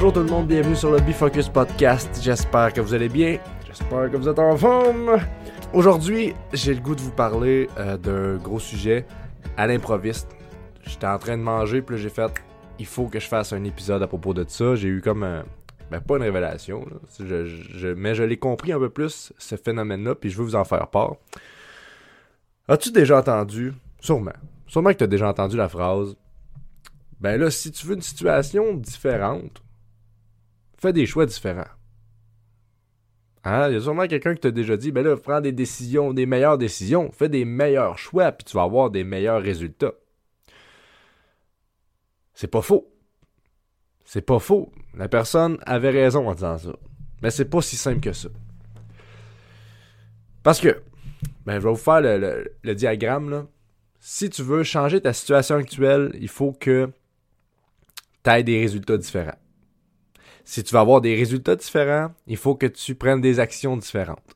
Bonjour tout le monde, bienvenue sur le Bifocus Podcast. J'espère que vous allez bien. J'espère que vous êtes en forme. Aujourd'hui, j'ai le goût de vous parler euh, d'un gros sujet à l'improviste. J'étais en train de manger, puis j'ai fait il faut que je fasse un épisode à propos de ça. J'ai eu comme. Ben, pas une révélation, mais je l'ai compris un peu plus, ce phénomène-là, puis je veux vous en faire part. As-tu déjà entendu, sûrement, sûrement que tu as déjà entendu la phrase Ben là, si tu veux une situation différente, fais des choix différents. Hein? Il y a sûrement quelqu'un qui t'a déjà dit Ben là, prends des décisions, des meilleures décisions, fais des meilleurs choix, puis tu vas avoir des meilleurs résultats. C'est pas faux. C'est pas faux. La personne avait raison en disant ça. Mais c'est pas si simple que ça. Parce que, ben, je vais vous faire le, diagramme, là. Si tu veux changer ta situation actuelle, il faut que tu aies des résultats différents. Si tu veux avoir des résultats différents, il faut que tu prennes des actions différentes.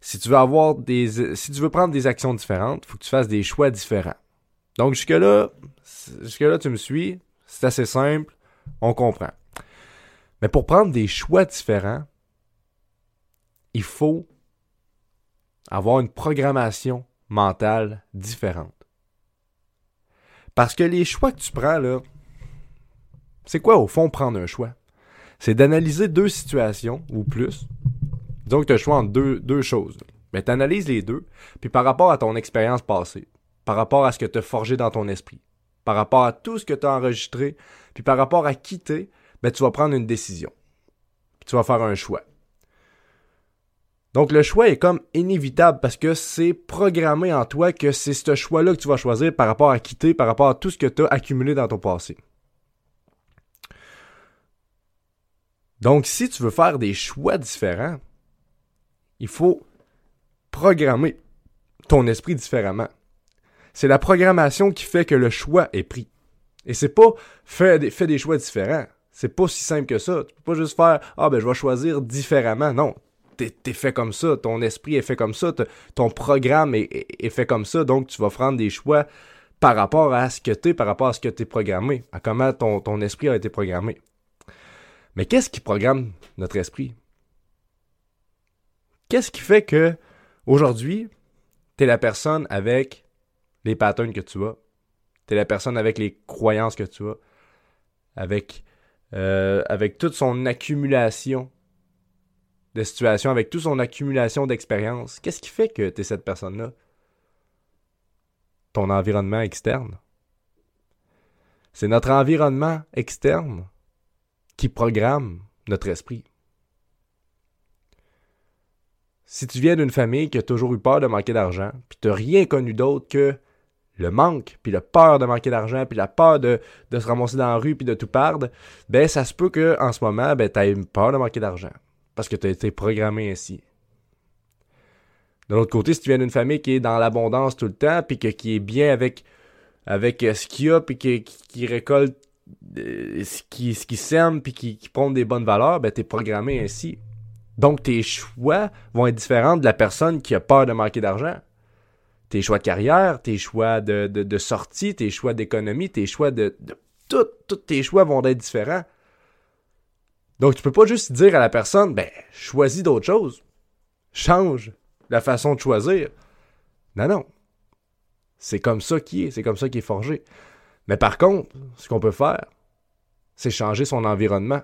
Si tu veux prendre des actions différentes, il faut que tu fasses des choix différents. Donc jusque-là, jusque-là, tu me suis, c'est assez simple, on comprend. Mais pour prendre des choix différents, il faut avoir une programmation mentale différente. Parce que les choix que tu prends, là, c'est quoi au fond prendre un choix? C'est d'analyser deux situations ou plus. Disons que tu as le choix entre deux, choses. Mais tu analyses les deux, puis par rapport à ton expérience passée, par rapport à ce que tu as forgé dans ton esprit, par rapport à tout ce que tu as enregistré, puis par rapport à qui t'es, ben, tu vas prendre une décision. Tu vas faire un choix. Donc le choix est comme inévitable parce que c'est programmé en toi que c'est ce choix-là que tu vas choisir par rapport à qui t'es, par rapport à tout ce que tu as accumulé dans ton passé. Donc si tu veux faire des choix différents, il faut programmer ton esprit différemment. C'est la programmation qui fait que le choix est pris. Et c'est pas fais des, choix différents. C'est pas si simple que ça. Tu peux pas juste faire Ah ben je vais choisir différemment. Non. T'es es fait comme ça, ton esprit est fait comme ça, ton programme est, fait comme ça, donc tu vas prendre des choix par rapport à ce que t'es, par rapport à ce que t'es programmé, à comment ton esprit a été programmé. Mais qu'est-ce qui programme notre esprit? Qu'est-ce qui fait que aujourd'hui, t'es la personne avec les patterns que tu as? T'es la personne avec les croyances que tu as, avec, euh, avec toute son accumulation de situations, avec toute son accumulation d'expérience. Qu'est-ce qui fait que tu es cette personne-là? Ton environnement externe. C'est notre environnement externe qui programme notre esprit. Si tu viens d'une famille qui a toujours eu peur de manquer d'argent, puis tu n'as rien connu d'autre que le manque, puis la peur de manquer d'argent, puis la peur de, se ramasser dans la rue, puis de tout perdre, ben ça se peut que en ce moment, ben t'aies peur de manquer d'argent, parce que tu as été programmé ainsi. De l'autre côté, si tu viens d'une famille qui est dans l'abondance tout le temps, puis qui est bien avec, euh, ce qu'il y a, puis qui, récolte ce qui, ce qui sème, puis qui, qui prône des bonnes valeurs, ben t'es programmé ainsi. Donc tes choix vont être différents de la personne qui a peur de manquer d'argent tes choix de carrière, tes choix de, de, sortie, tes choix d'économie, tes choix de, de tout, tous tes choix vont être différents. Donc tu peux pas juste dire à la personne, ben, choisis d'autres choses. Change la façon de choisir. Non, non. C'est comme ça qui est, c'est comme ça qui est forgé. Mais par contre, ce qu'on peut faire, c'est changer son environnement.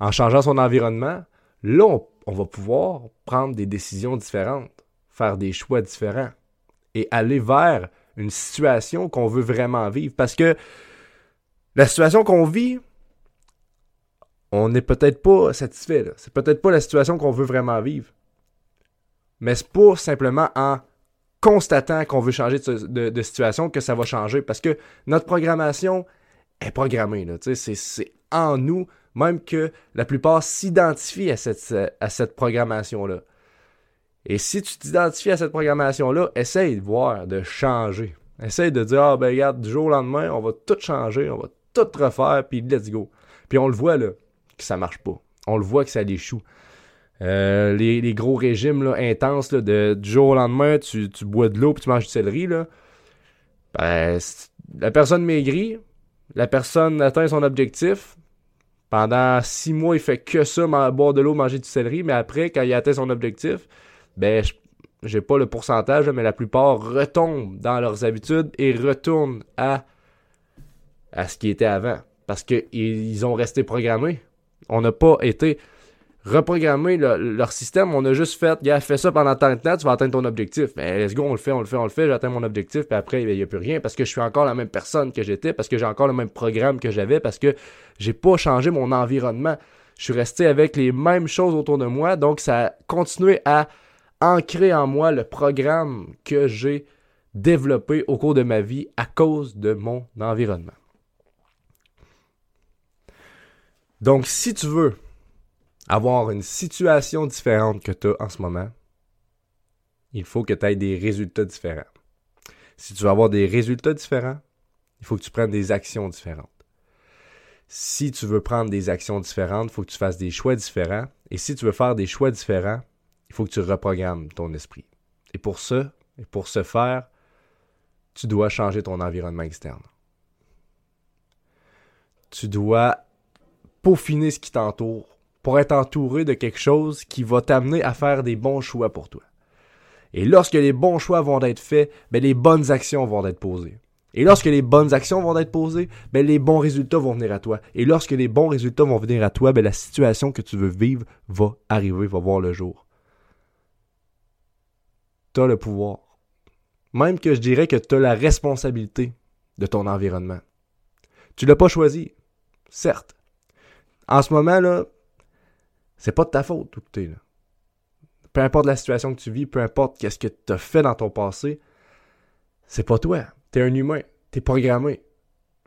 En changeant son environnement, là, on, va pouvoir prendre des décisions différentes faire des choix différents et aller vers une situation qu'on veut vraiment vivre. Parce que la situation qu'on vit, on n'est peut-être pas satisfait. C'est peut-être pas la situation qu'on veut vraiment vivre. Mais c'est pas simplement en constatant qu'on veut changer de, situation que ça va changer. Parce que notre programmation est programmée. C'est en nous, même que la plupart s'identifient à cette, à cette programmation-là. Et si tu t'identifies à cette programmation-là, essaye de voir, de changer. Essaye de dire, ah ben regarde, du jour au lendemain, on va tout changer, on va tout refaire, puis let's go. Puis on le voit là, que ça marche pas. On le voit que ça échoue. Euh, les, gros régimes intenses, de, du jour au lendemain, tu, bois de l'eau puis tu manges du céleri, là. Ben, la personne maigrit, la personne atteint son objectif, Pendant six mois, il fait que ça, boire de l'eau, manger du céleri, mais après, quand il atteint son objectif, ben, j'ai pas le pourcentage, mais la plupart retombent dans leurs habitudes et retournent à, à ce qui était avant. Parce qu'ils ont resté programmés. On n'a pas été reprogrammé leur système. On a juste fait, gars, fais ça pendant tant de temps, tu vas atteindre ton objectif. Mais let's go, on le fait, on le fait, on le fait, j'atteins mon objectif, puis après, il n'y a plus rien parce que je suis encore la même personne que j'étais, parce que j'ai encore le même programme que j'avais, parce que j'ai pas changé mon environnement. Je suis resté avec les mêmes choses autour de moi, donc ça a continué à ancrer en moi le programme que j'ai développé au cours de ma vie à cause de mon environnement. Donc, si tu veux avoir une situation différente que tu as en ce moment, il faut que tu aies des résultats différents. Si tu veux avoir des résultats différents, il faut que tu prennes des actions différentes. Si tu veux prendre des actions différentes, il faut que tu fasses des choix différents. Et si tu veux faire des choix différents, il faut que tu reprogrammes ton esprit. Et pour ça, et pour ce faire, tu dois changer ton environnement externe. Tu dois peaufiner ce qui t'entoure pour être entouré de quelque chose qui va t'amener à faire des bons choix pour toi. Et lorsque les bons choix vont être faits, ben les bonnes actions vont être posées. Et lorsque les bonnes actions vont être posées, ben les bons résultats vont venir à toi. Et lorsque les bons résultats vont venir à toi, ben la situation que tu veux vivre va arriver, va voir le jour. Tu as le pouvoir. Même que je dirais que tu as la responsabilité de ton environnement. Tu l'as pas choisi, certes. En ce moment, là, c'est pas de ta faute où tu là. Peu importe la situation que tu vis, peu importe qu'est-ce que tu as fait dans ton passé, c'est pas toi. T'es un humain. T'es programmé.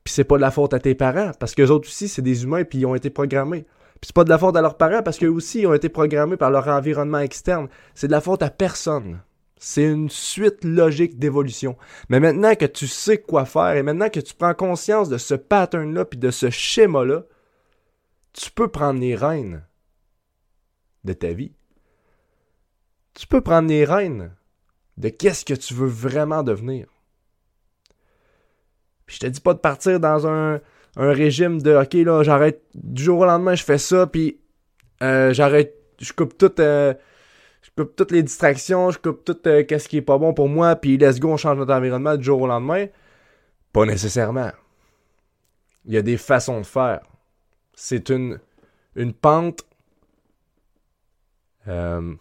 Puis c'est pas de la faute à tes parents, parce qu'eux autres aussi, c'est des humains, puis ils ont été programmés. Puis c'est pas de la faute à leurs parents, parce qu'eux aussi, ils ont été programmés par leur environnement externe. C'est de la faute à personne. C'est une suite logique d'évolution. Mais maintenant que tu sais quoi faire, et maintenant que tu prends conscience de ce pattern-là, puis de ce schéma-là, tu peux prendre les rênes de ta vie. Tu peux prendre les rênes de qu'est-ce que tu veux vraiment devenir. Puis je te dis pas de partir dans un, régime de OK là, j'arrête du jour au lendemain, je fais ça, puis euh, j'arrête, je coupe tout, euh, je coupe toutes les distractions, je coupe tout euh, qu'est-ce qui est pas bon pour moi, puis let's go, on change notre environnement du jour au lendemain. Pas nécessairement. Il y a des façons de faire. C'est une, une pente euh,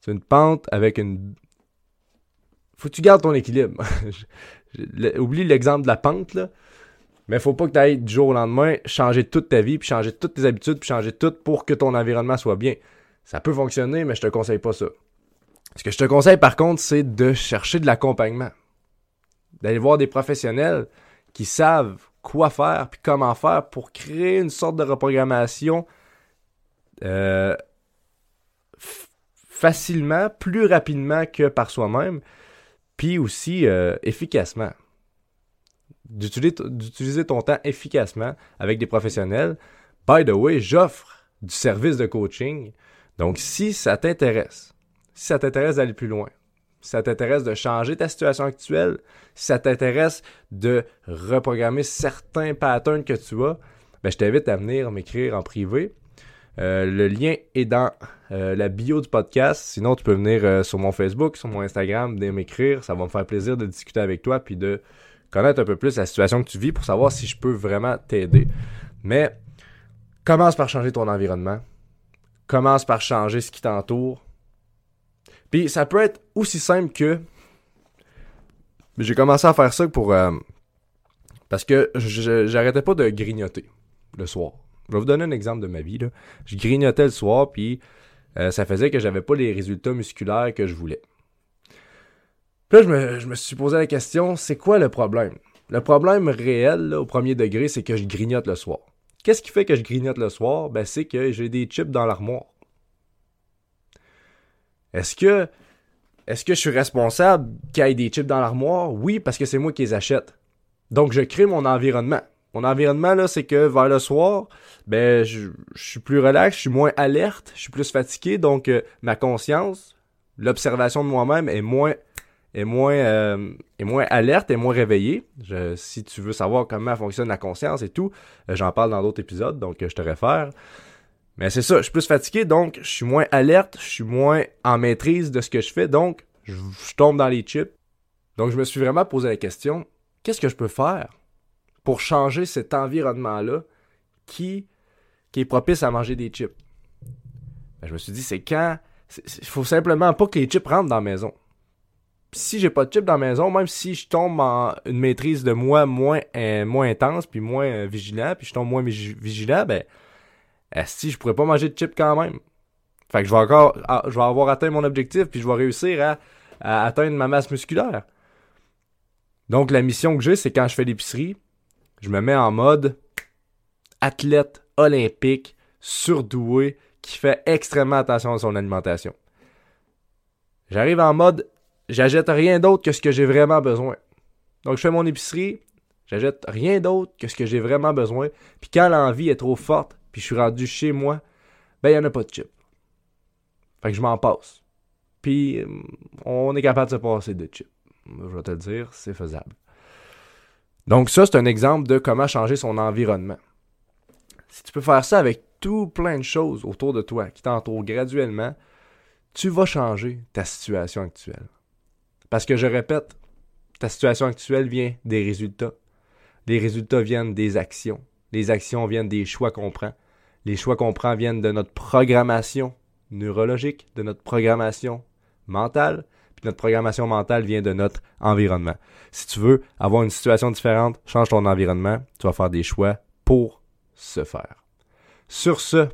c'est une pente avec une. Faut que tu gardes ton équilibre. Oublie l'exemple de la pente, là. Mais faut pas que tu ailles du jour au lendemain changer toute ta vie, puis changer toutes tes habitudes, puis changer tout pour que ton environnement soit bien. Ça peut fonctionner, mais je te conseille pas ça. Ce que je te conseille par contre, c'est de chercher de l'accompagnement. D'aller voir des professionnels qui savent quoi faire puis comment faire pour créer une sorte de reprogrammation euh, facilement, plus rapidement que par soi-même, puis aussi euh, efficacement. D'utiliser ton temps efficacement avec des professionnels. By the way, j'offre du service de coaching. Donc, si ça t'intéresse, si ça t'intéresse d'aller plus loin, si ça t'intéresse de changer ta situation actuelle, si ça t'intéresse de reprogrammer certains patterns que tu as, ben, je t'invite à venir m'écrire en privé. Euh, le lien est dans euh, la bio du podcast. Sinon, tu peux venir euh, sur mon Facebook, sur mon Instagram, venir m'écrire. Ça va me faire plaisir de discuter avec toi puis de connaître un peu plus la situation que tu vis pour savoir si je peux vraiment t'aider. Mais commence par changer ton environnement. Commence par changer ce qui t'entoure. Puis ça peut être aussi simple que j'ai commencé à faire ça pour parce que j'arrêtais pas de grignoter le soir. Je vais vous donner un exemple de ma vie. Je grignotais le soir, puis euh, ça faisait que j'avais pas les résultats musculaires que je voulais. Puis là, je me, suis posé la question, c'est quoi le problème? Le problème réel, au premier degré, c'est que je grignote le soir. Qu'est-ce qui fait que je grignote le soir? Ben, c'est que j'ai des chips dans l'armoire. Est-ce que, est-ce que je suis responsable qu'il y ait des chips dans l'armoire? Oui, parce que c'est moi qui les achète. Donc, je crée mon environnement. Mon environnement, là, c'est que vers le soir, ben, je, suis plus relax, je suis moins alerte, je suis plus fatigué, donc euh, ma conscience, l'observation de moi-même est moins, euh, alerte, est moins réveillée. Si tu veux savoir comment fonctionne la conscience et tout, euh, j'en parle dans d'autres épisodes, donc je te réfère. Mais c'est ça, je suis plus fatigué, donc je suis moins alerte, je suis moins en maîtrise de ce que je fais, donc je tombe dans les chips. Donc je me suis vraiment posé la question, qu'est-ce que je peux faire pour changer cet environnement-là qui, qui est propice à manger des chips? Ben, je me suis dit, c'est quand... Il faut simplement pas que les chips rentrent dans la maison si j'ai pas de chips dans la maison, même si je tombe en une maîtrise de moi moins, euh, moins intense, puis moins euh, vigilant, puis je tombe moins vigilant, ben, si je pourrais pas manger de chips quand même. Fait que je vais encore, ah, je vais avoir atteint mon objectif, puis je vais réussir à atteindre ma masse musculaire. Donc la mission que j'ai, c'est quand je fais l'épicerie, je me mets en mode athlète olympique, surdoué, qui fait extrêmement attention à son alimentation. J'arrive en mode j'achète rien d'autre que ce que j'ai vraiment besoin. Donc, je fais mon épicerie, j'achète rien d'autre que ce que j'ai vraiment besoin. Puis quand l'envie est trop forte, puis je suis rendu chez moi, ben, il n'y en a pas de chip. Fait que je m'en passe. Puis, on est capable de se passer de chips. Je vais te le dire, c'est faisable. Donc, ça, c'est un exemple de comment changer son environnement. Si tu peux faire ça avec tout plein de choses autour de toi qui t'entourent graduellement, tu vas changer ta situation actuelle. Parce que je répète, ta situation actuelle vient des résultats. Les résultats viennent des actions. Les actions viennent des choix qu'on prend. Les choix qu'on prend viennent de notre programmation neurologique, de notre programmation mentale, notre programmation mentale vient de notre environnement. Si tu veux avoir une situation différente, change ton environnement, tu vas faire des choix pour se faire. Sur ce,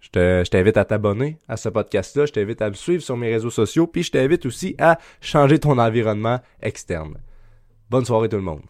je t'invite à t'abonner à ce podcast-là, je t'invite à me suivre sur mes réseaux sociaux, puis je t'invite aussi à changer ton environnement externe. Bonne soirée tout le monde.